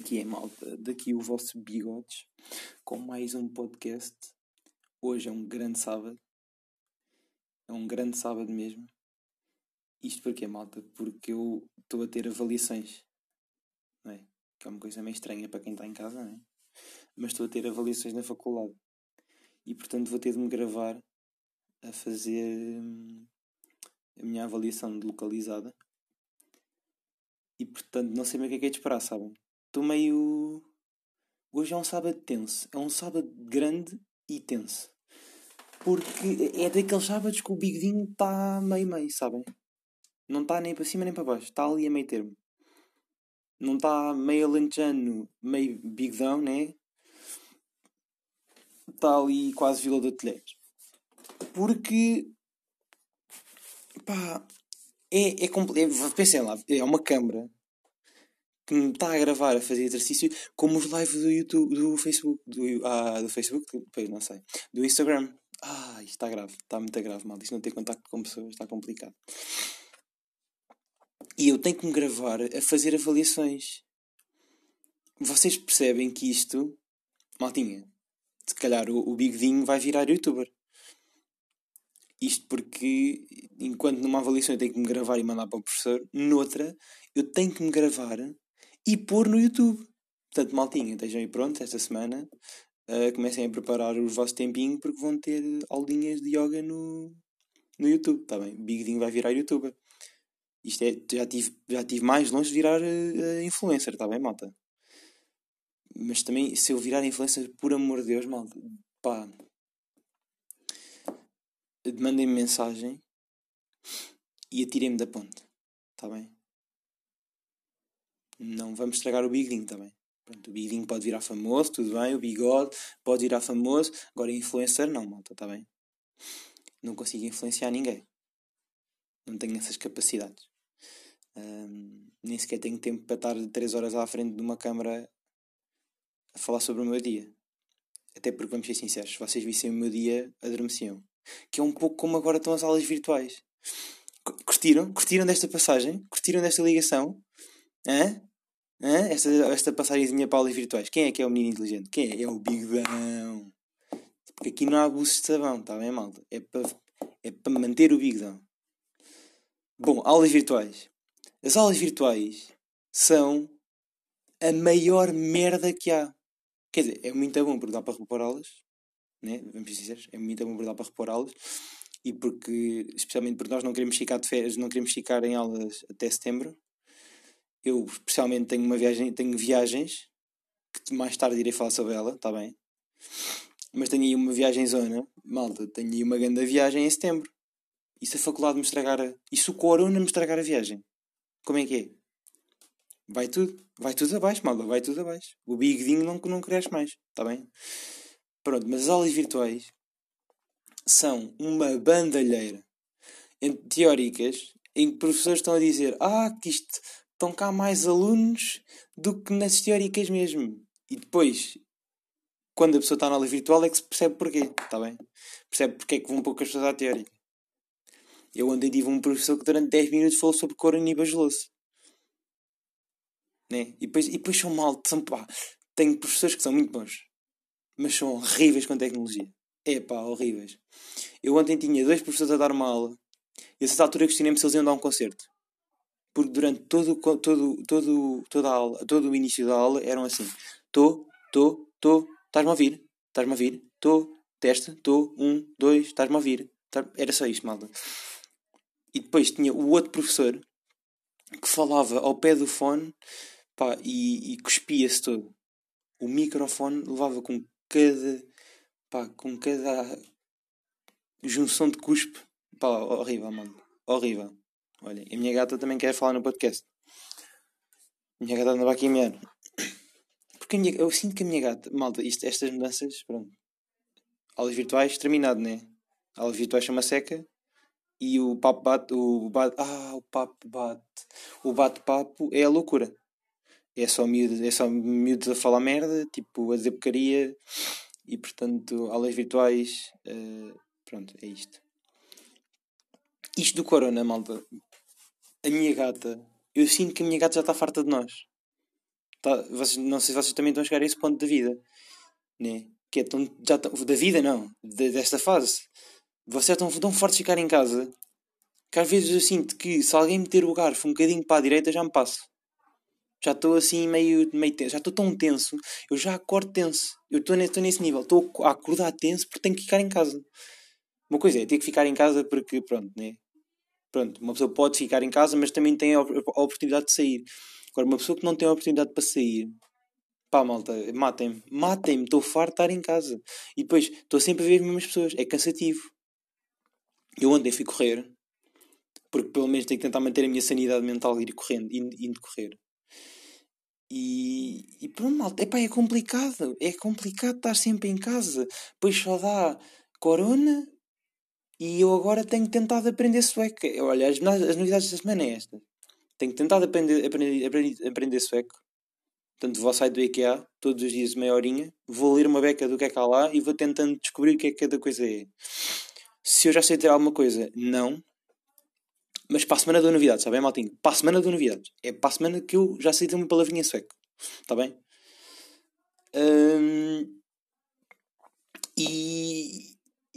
que é, malta? Daqui o vosso bigodes com mais um podcast. Hoje é um grande sábado. É um grande sábado mesmo. Isto porquê, malta? Porque eu estou a ter avaliações. Não é? Que é uma coisa meio estranha para quem está em casa, não é? Mas estou a ter avaliações na faculdade. E portanto vou ter de me gravar a fazer hum, a minha avaliação de localizada e portanto não sei bem o que é que é de esperar, sabem? Estou meio. Hoje é um sábado tenso. É um sábado grande e tenso. Porque é daqueles sábados que o bigodinho está meio-meio, sabem? Não está nem para cima nem para baixo. Está ali a meio termo. Não está meio alentejano, meio bigodão, né? Está ali quase Vila do Telheiros. Porque. Pá, é, é, é, pensem lá, é uma câmara que me está a gravar a fazer exercício como os lives do YouTube, do Facebook, do, ah, do Facebook, depois não sei, do Instagram. Ah, isto está grave, está muito grave, mal. Isto não ter contato com pessoas está complicado. E eu tenho que me gravar a fazer avaliações. Vocês percebem que isto, maltinha, se calhar o, o Big vai virar youtuber. Isto porque, enquanto numa avaliação eu tenho que me gravar e mandar para o professor, noutra eu tenho que me gravar e pôr no YouTube. Portanto, maltinha, estejam aí prontos esta semana. Uh, comecem a preparar o vosso tempinho porque vão ter aulinhas de yoga no, no YouTube, está bem? Big vai virar youtuber. Isto é, já tive, já tive mais longe de virar uh, influencer, está bem, malta? Mas também, se eu virar influencer, por amor de Deus, malta, pá, mandem-me mensagem e atirem-me da ponte. Está bem? Não vamos estragar o bigodinho também. Pronto, o bigodinho pode virar famoso, tudo bem. O bigode pode virar famoso. Agora, influencer, não, malta, está bem? Não consigo influenciar ninguém. Não tenho essas capacidades. Um, nem sequer tenho tempo para estar 3 horas à frente de uma câmara a falar sobre o meu dia. Até porque, vamos ser sinceros, se vocês vissem o meu dia, adormeciam que é um pouco como agora estão as aulas virtuais. Curtiram? Curtiram desta passagem? Curtiram desta ligação? Hã? Hã? Esta, esta passagemzinha para aulas virtuais. Quem é que é o menino inteligente? Quem é? É o Big Bang. Porque aqui não há abuso de sabão, está bem, malta? É para é para manter o Big Bang. Bom, aulas virtuais. As aulas virtuais são a maior merda que há. Quer dizer, é muito bom porque dá para repará-las, né? vamos sinceros, é muito abordar para repor aulas e porque, especialmente porque nós não queremos ficar de férias, não queremos ficar em aulas até setembro. Eu, especialmente, tenho uma viagem, tenho viagens que mais tarde irei falar sobre ela, está bem? Mas tenho aí uma viagem em zona, malta, tenho aí uma grande viagem em setembro. E se a faculdade me estragar a... E se o corona me estragar a viagem? Como é que é? Vai tudo, vai tudo abaixo, malta, vai tudo abaixo. O bigodinho não, não cresce mais, está bem? Pronto, mas as aulas virtuais são uma bandalheira teóricas em que professores estão a dizer ah, que isto estão cá mais alunos do que nas teóricas mesmo. E depois, quando a pessoa está na aula virtual, é que se percebe porquê, está bem? Percebe porque é que vão poucas pessoas à teórica. Eu ontem tive um professor que durante 10 minutos falou sobre corona e bajuloso. Né? E, depois, e depois são mal, são, pá, tenho professores que são muito bons mas são horríveis com tecnologia. É pá, horríveis. Eu ontem tinha dois professores a dar uma aula e a certa altura questionei-me se eles iam dar um concerto. Porque durante todo, todo, todo, toda a aula, todo o início da aula eram assim: Tô, tô, tô, estás-me a ouvir? Estás-me a ouvir? Tô, teste, tô, um, dois, estás-me a ouvir? Tá, era só isto, malta. E depois tinha o outro professor que falava ao pé do fone pá, e, e cuspia-se todo. O microfone levava com cada. pá, com cada junção de cuspe. Pá, horrível, mano. Horrível. Olha, a minha gata também quer falar no podcast. Minha gata andava aqui a mear. Porque minha, eu sinto que a minha gata, malta, isto, estas mudanças, pronto. Aulas virtuais, terminado, né? Aulas virtuais chama seca e o papo bate, o bate, ah, o papo bate, o bate-papo é a loucura é só miúdos, é só miúdos a falar merda, tipo a dizer porcaria e portanto aulas virtuais, uh, pronto, é isto. Isto do corona, malta, a minha gata, eu sinto que a minha gata já está farta de nós. Tá, vocês, não sei se vocês também estão a chegar a esse ponto da vida, né? Que é tão, já tão, da vida, não, de, desta fase. Vocês estão tão fortes de ficar em casa que às vezes eu sinto que se alguém meter o garfo um bocadinho para a direita já me passo. Já estou assim meio, meio tenso, já estou tão tenso, eu já acordo tenso. Eu estou nesse nível, estou a acordar tenso porque tenho que ficar em casa. Uma coisa é ter que ficar em casa porque, pronto, né? Pronto, uma pessoa pode ficar em casa, mas também tem a oportunidade de sair. Agora, uma pessoa que não tem a oportunidade para sair, pá, malta, matem-me, matem-me, estou farto de estar em casa. E depois, estou sempre a ver as mesmas pessoas, é cansativo. Eu ontem fui correr, porque pelo menos tenho que tentar manter a minha sanidade mental ir correndo, indo, indo correr. E, e pronto, malta, epá, é complicado, é complicado estar sempre em casa. Depois só dá corona, e eu agora tenho tentado aprender sueco. Olha, as, as novidades da semana é esta. Tenho tentado aprender, aprender, aprender, aprender sueco. Portanto, vou sair do IKEA todos os dias, meia horinha. Vou ler uma beca do que é que há lá e vou tentando descobrir o que é que cada coisa é. Se eu já sei ter alguma coisa, não. Mas para a semana dou novidades, está bem, Maltinho? Para a semana dou novidades. É para a semana que eu já sei ter uma palavrinha sueco. Está bem? Hum, e,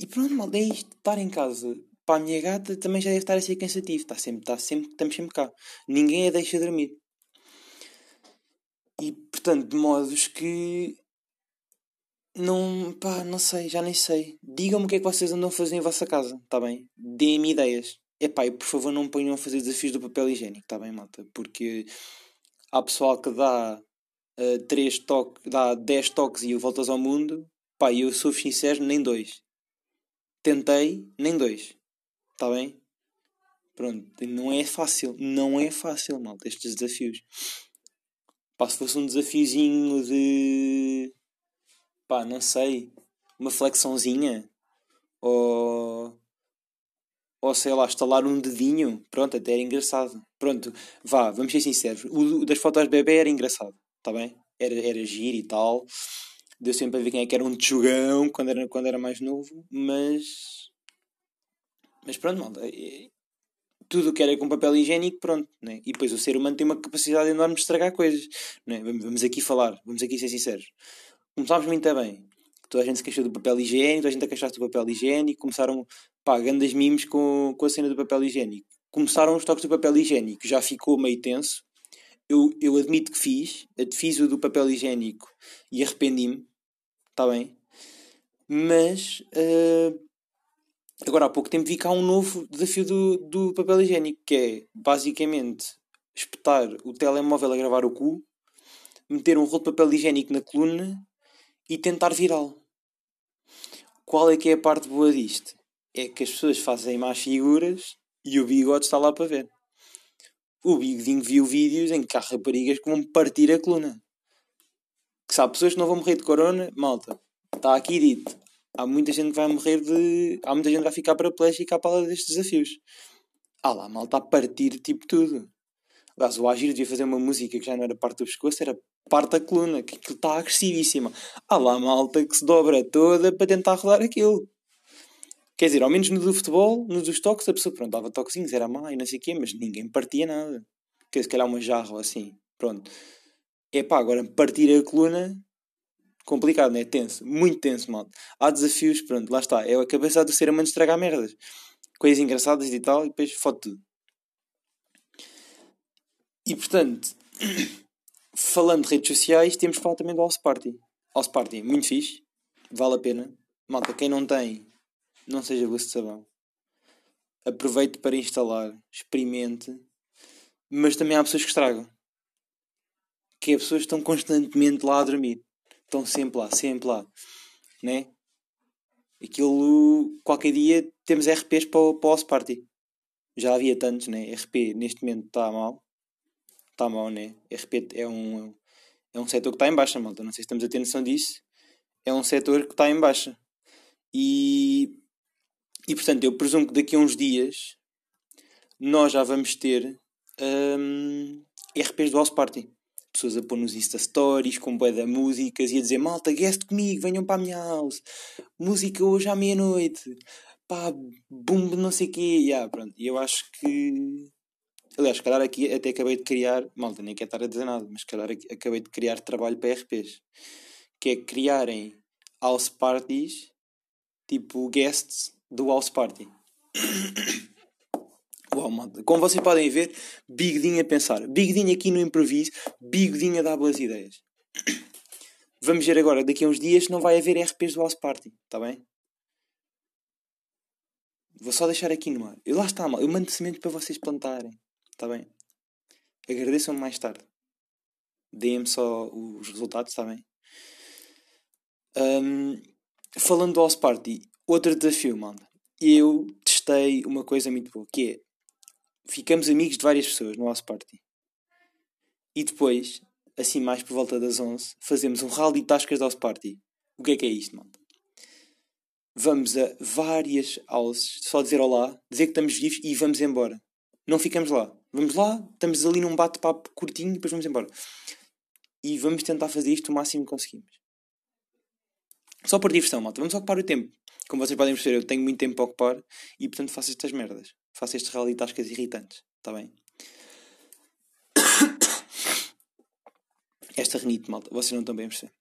e pronto, mal, é isto. Estar em casa para a minha gata também já deve estar a ser cansativo. Está sempre, está sempre, estamos sempre cá. Ninguém a deixa dormir. E portanto, de modos que. Não, pá, não sei, já nem sei. Digam-me o que é que vocês andam a fazer em vossa casa, está bem? Deem-me ideias. Epá, e por favor não ponham a fazer desafios do papel higiênico, está bem, malta? Porque há pessoal que dá uh, três toques, dá 10 toques e voltas ao mundo. Pá, eu sou sincero, nem dois. Tentei, nem dois. Está bem? Pronto, não é fácil. Não é fácil, malta, estes desafios. Pá, se fosse um desafiozinho de. pá, não sei. Uma flexãozinha. Ou. Ou sei lá, estalar um dedinho. Pronto, até era engraçado. Pronto, vá, vamos ser sinceros. O das fotos bebê era engraçado. Está bem? Era, era giro e tal deu sempre a ver quem é que era um tchugão quando era, quando era mais novo, mas. Mas pronto, malta. Tudo o que era com papel higiênico, pronto. Né? E depois o ser humano tem uma capacidade enorme de estragar coisas. Né? Vamos aqui falar, vamos aqui ser sinceros. Começámos muito bem. Toda a gente se queixou do papel higiênico, toda a gente a queixar do papel higiênico. Começaram, pá, grandes mimos com, com a cena do papel higiênico. Começaram os toques do papel higiênico, já ficou meio tenso. Eu, eu admito que fiz, fiz o do papel higiênico e arrependi-me está bem. Mas uh, agora há pouco tempo vi cá um novo desafio do, do papel higiênico, que é basicamente espetar o telemóvel a gravar o cu, meter um rolo de papel higiênico na coluna e tentar virá-lo. Qual é que é a parte boa disto? É que as pessoas fazem más figuras e o bigode está lá para ver. O bigodinho viu vídeos em que há raparigas que vão partir a coluna que sabe, pessoas que não vão morrer de corona, malta, está aqui dito. Há muita gente que vai morrer de. Há muita gente que vai ficar paraplégica à pala destes desafios. Ah lá, malta a partir tipo tudo. Aliás, o Agir devia fazer uma música que já não era parte do pescoço, era parte da coluna, que aquilo está agressivíssima. Ah lá, malta que se dobra toda para tentar rodar aquilo. Quer dizer, ao menos no do futebol, no dos toques, a pessoa, pronto, dava toquezinhos, era má e não sei o quê, mas ninguém partia nada. Quer dizer, se calhar uma jarra assim, pronto. É pá, agora partir a coluna, complicado, né? Tenso, muito tenso, mal. Há desafios, pronto, lá está. É a cabeça do ser humano estragar merdas. Coisas engraçadas e tal, e depois foto tudo. E portanto, falando de redes sociais, temos que falar também do House Party. House Party, muito fixe, vale a pena. Malta, quem não tem, não seja gosto de sabão. Aproveite para instalar, experimente. Mas também há pessoas que estragam que as pessoas estão constantemente lá a dormir. Estão sempre lá, sempre lá. Né? Aquilo, qualquer dia temos RPs para o, para House Party. Já havia tantos, né? RP neste momento está mal. Está mal, né? RP é um, é um setor que está em baixa, malta. Não sei se estamos a ter noção disso. É um setor que está em baixa. E, e portanto, eu presumo que daqui a uns dias nós já vamos ter um, RPs do House Party pessoas a pôr nos Insta Stories com bué de músicas e a dizer malta, guest comigo, venham para a minha house, música hoje à meia-noite, pá, boom, não sei o quê. Yeah, pronto. E eu acho que Aliás, se calhar aqui até acabei de criar, malta, nem quero estar a dizer nada, mas se calhar acabei de criar trabalho para RPs. Que é criarem house parties, tipo guests do house party. Uau, malta. Como vocês podem ver, bigodinho a pensar. Bigodinho aqui no improviso, bigodinho a dar boas ideias. Vamos ver agora, daqui a uns dias, não vai haver RPs do house party, está bem? Vou só deixar aqui no ar. Eu lá está, mal. Eu mando semente para vocês plantarem. Está bem? Agradeçam-me mais tarde. Deem-me só os resultados, está bem? Um, falando do House Party, outro desafio, mano. Eu testei uma coisa muito boa, que é ficamos amigos de várias pessoas no House Party. E depois, assim mais por volta das 11, fazemos um rally de tascas do House Party. O que é que é isto, mano? Vamos a várias houses, só dizer olá, dizer que estamos vivos e vamos embora. Não ficamos lá. Vamos lá, estamos ali num bate-papo curtinho e depois vamos embora. E vamos tentar fazer isto o máximo que conseguimos. Só por diversão, malta. Vamos ocupar o tempo. Como vocês podem perceber, eu tenho muito tempo para ocupar e portanto faço estas merdas. Faço estes rally tascas irritantes. Está bem? Esta renite, malta, vocês não estão bem a perceber.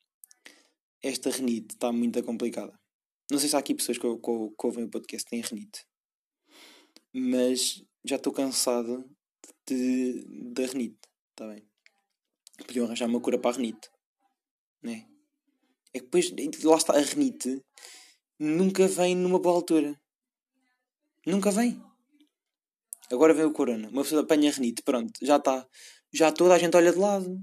Esta renite está muito complicada. Não sei se há aqui pessoas que, que, que ouvem o podcast que têm renite. Mas já estou cansado de, da renite. Está bem? Podiam arranjar uma cura para a renite. Né? É que depois, lá está, a renite nunca vem numa boa altura. Nunca vem. Agora vem o corona. Uma pessoa apanha renite, pronto, já está. Já toda a gente olha de lado.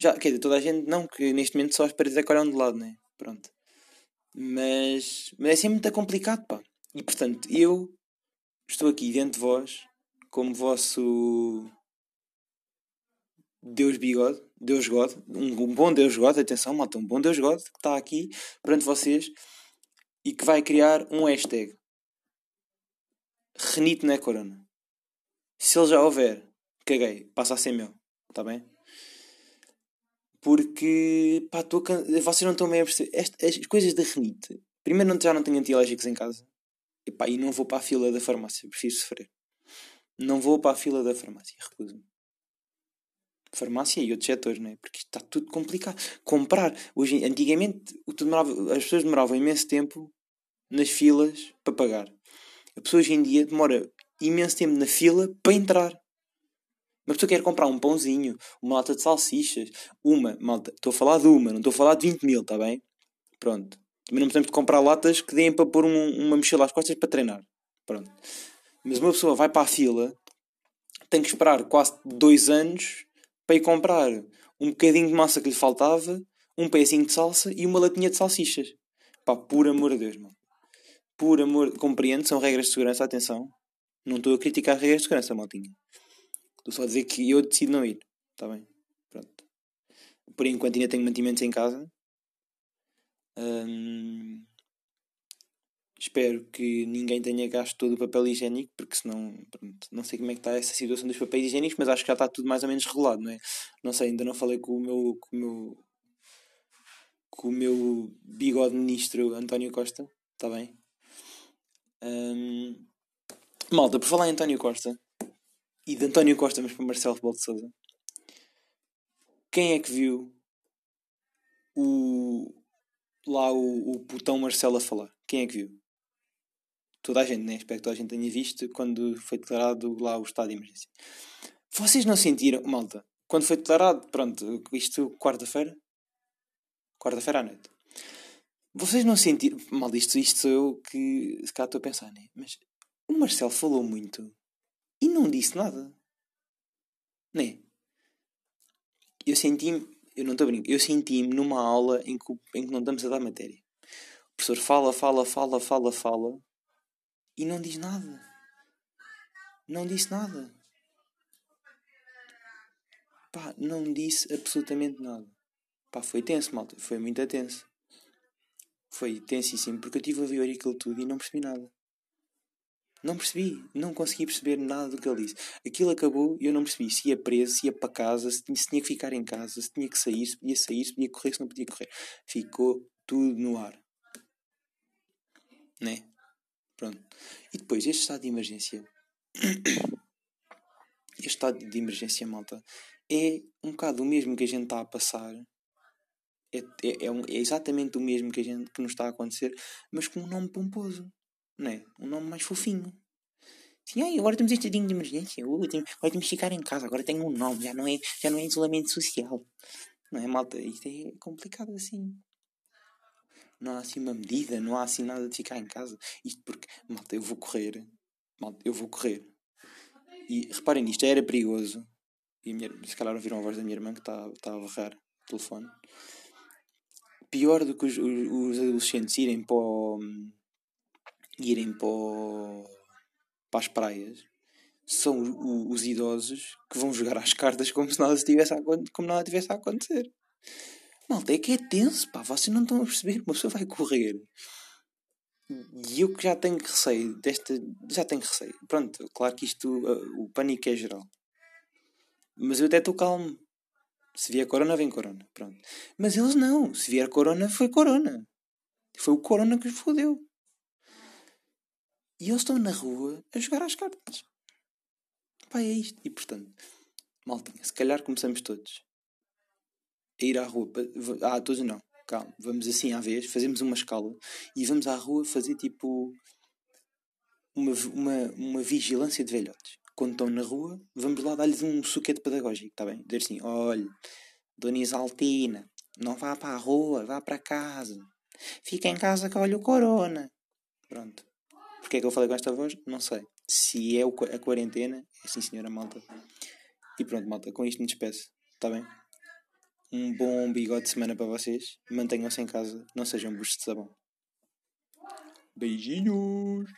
Já, quer dizer, toda a gente não, que neste momento só as paredes é que olham de lado, né? Pronto. Mas, mas é sempre muito complicado, pá. E portanto, eu estou aqui dentro de vós, como vosso Deus bigode, Deus God, um, um bom Deus God, atenção, malta, um bom Deus God que está aqui perante vocês e que vai criar um hashtag. Renite não é corona. Se ele já houver, caguei, passa a ser meu, está bem? Porque, pá, tô vocês não estão bem a perceber. As, as coisas da renite. Primeiro, não, já não tenho antialérgicos em casa. E, pá, e não vou para a fila da farmácia. Prefiro sofrer. Não vou para a fila da farmácia. Recuso-me. Farmácia e outros setores, não é? Porque está tudo complicado. Comprar. Hoje, antigamente, demorava, as pessoas demoravam imenso tempo nas filas para pagar. A pessoa hoje em dia demora imenso tempo na fila para entrar. Uma pessoa quer comprar um pãozinho, uma lata de salsichas, uma, malta, estou a falar de uma, não estou a falar de 20 mil, está bem? Pronto. Também não precisamos de comprar latas que deem para pôr um, uma mochila às costas para treinar. Pronto. Mas uma pessoa vai para a fila, tem que esperar quase dois anos para ir comprar um bocadinho de massa que lhe faltava, um pezinho de salsa e uma latinha de salsichas. Pá, por amor de Deus, mano. Por amor, compreendo, são regras de segurança, atenção. Não estou a criticar as regras de segurança, maltinha. Estou só a dizer que eu decido não ir. Está bem? Pronto. Por enquanto ainda tenho mantimentos em casa. Hum, espero que ninguém tenha gasto todo o papel higiênico, porque senão pronto, não sei como é que está essa situação dos papéis higiênicos, mas acho que já está tudo mais ou menos regulado, não é? Não sei, ainda não falei com o meu com o meu, com o meu bigode ministro António Costa, está bem? Hum, malta, por falar em António Costa, e de António Costa, mas para Marcelo Rebelo de Sousa. Quem é que viu o lá o, o putão Marcelo a falar? Quem é que viu? Toda a gente, né? Espero que toda a gente tenha visto quando foi declarado lá o estado de emergência. Vocês não sentiram, malta, quando foi declarado, pronto, isto quarta-feira? Quarta-feira à noite. Vocês não sentiram, mal, isto, isto sou eu que se calhar estou a pensar, né? Mas o Marcelo falou muito e não disse nada. Né? Eu senti-me, eu não estou a brincar, eu senti-me numa aula em que, em que não estamos a dar matéria. O professor fala, fala, fala, fala, fala e não diz nada. Não disse nada. Pá, não disse absolutamente nada. Pá, foi tenso, malta. Foi muito tenso. Foi tensíssimo, porque eu estive a ver aquilo tudo e não percebi nada. Não percebi, não consegui perceber nada do que ele disse. Aquilo acabou e eu não percebi se ia preso, se ia para casa, se tinha, se tinha que ficar em casa, se tinha que sair, se podia sair, se podia correr, se não podia correr. Ficou tudo no ar. Né? Pronto. E depois, este estado de emergência. este estado de emergência, malta, é um bocado o mesmo que a gente está a passar. É, é, é, um, é, exatamente o mesmo que, a gente, que nos está a acontecer, mas com um nome pomposo, não é? Um nome mais fofinho. Sim, ai, agora temos este dia de emergência, uh, tem, agora temos que ficar em casa, agora tem um nome, já não é, já não é isolamento social. Não é, malta? Isto é complicado assim. Não há assim uma medida, não há assim nada de ficar em casa. Isto porque, malta, eu vou correr. Malta, eu vou correr. E reparem nisto, era perigoso. E minha, se calhar ouviram a voz da minha irmã que está tá a barrar o telefone. Pior do que os, os, os adolescentes irem para o, irem para, o, para as praias são os, os, idosos que vão jogar às cartas como se nada tivesse a, como nada tivesse a acontecer. Malta, é que é tenso, pá, vocês não estão a perceber, uma pessoa vai correr. E eu que já tenho receio desta. Já tenho receio. Pronto, claro que isto. Uh, o pânico é geral. Mas eu até estou calmo. Se vier corona, vem corona. Pronto. Mas eles não. Se vier corona, foi corona. Foi o corona que os fodeu. E eles estão na rua a jogar às cartas. Pá, é isto. E portanto, maltinha, se calhar começamos todos a ir à rua. Ah, todos não. Calma, vamos assim à vez, fazemos uma escala e vamos à rua fazer tipo uma, uma, uma vigilância de velhotes. Quando estão na rua, vamos lá dar-lhes um suquete pedagógico, está bem? Dizer assim: olha, Dona Isaltina, não vá para a rua, vá para casa. Fica em casa que olha o corona. Pronto. Porquê é que eu falei com esta voz? Não sei. Se é a quarentena, é sim senhora malta. E pronto, malta, com isto me despeço. Está bem? Um bom bigode de semana para vocês. Mantenham-se em casa, não sejam bustos de sabão. Beijinhos!